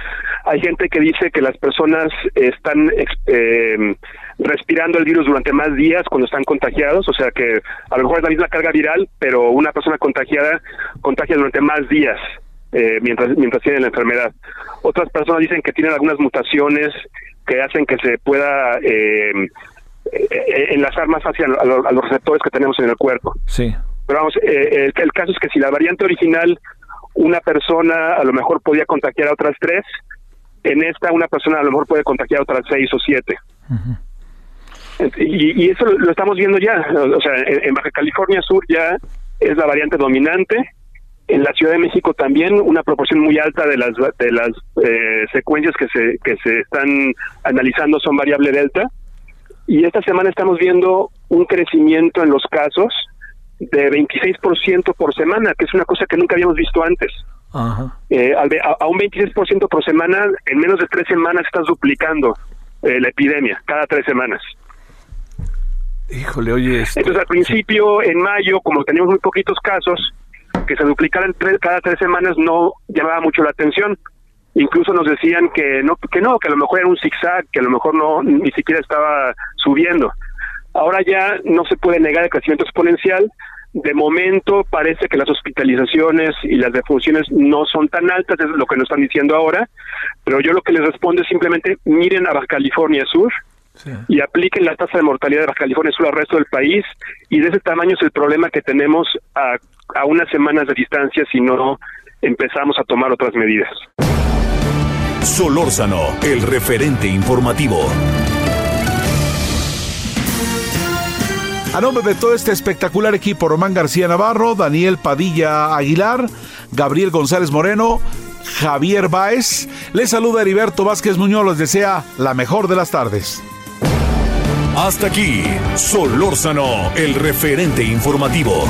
Hay gente que dice que las personas están eh, respirando el virus durante más días cuando están contagiados, o sea que a lo mejor es la misma carga viral, pero una persona contagiada contagia durante más días. Eh, mientras mientras tiene la enfermedad. Otras personas dicen que tienen algunas mutaciones que hacen que se pueda eh, eh, enlazar más fácil a, los receptores que tenemos en el cuerpo. Sí. Pero vamos, eh, el, caso es que si la variante original, una persona a lo mejor podía contagiar a otras tres, en esta una persona a lo mejor puede contagiar a otras seis o siete. y, eso lo, estamos viendo ya. O sea, en, Baja California Sur ya es la variante dominante. En la Ciudad de México también una proporción muy alta de las de las eh, secuencias que se que se están analizando son variable delta. Y esta semana estamos viendo un crecimiento en los casos de 26% por semana, que es una cosa que nunca habíamos visto antes. Eh, a, un 26% por semana, en menos de tres semanas estás duplicando eh, la epidemia, cada tres semanas. Híjole, oye. Entonces, al principio, en mayo, como teníamos muy poquitos casos, que se duplicaran cada tres semanas no llamaba mucho la atención. Incluso nos decían que no, que no, que a lo mejor era un zigzag, que a lo mejor no ni siquiera estaba subiendo. Ahora ya no se puede negar el crecimiento exponencial. De momento parece que las hospitalizaciones y las defunciones no son tan altas, es lo que nos están diciendo ahora, pero yo lo que les respondo es simplemente miren a Baja California Sur y apliquen la tasa de mortalidad de Baja California Sur al resto del país y de ese tamaño es el problema que tenemos a, a unas semanas de distancia si no empezamos a tomar otras medidas. Solórzano, el referente informativo. A nombre de todo este espectacular equipo, Román García Navarro, Daniel Padilla Aguilar, Gabriel González Moreno, Javier Báez, les saluda Heriberto Vázquez Muñoz, les desea la mejor de las tardes. Hasta aquí, Solórzano, el referente informativo.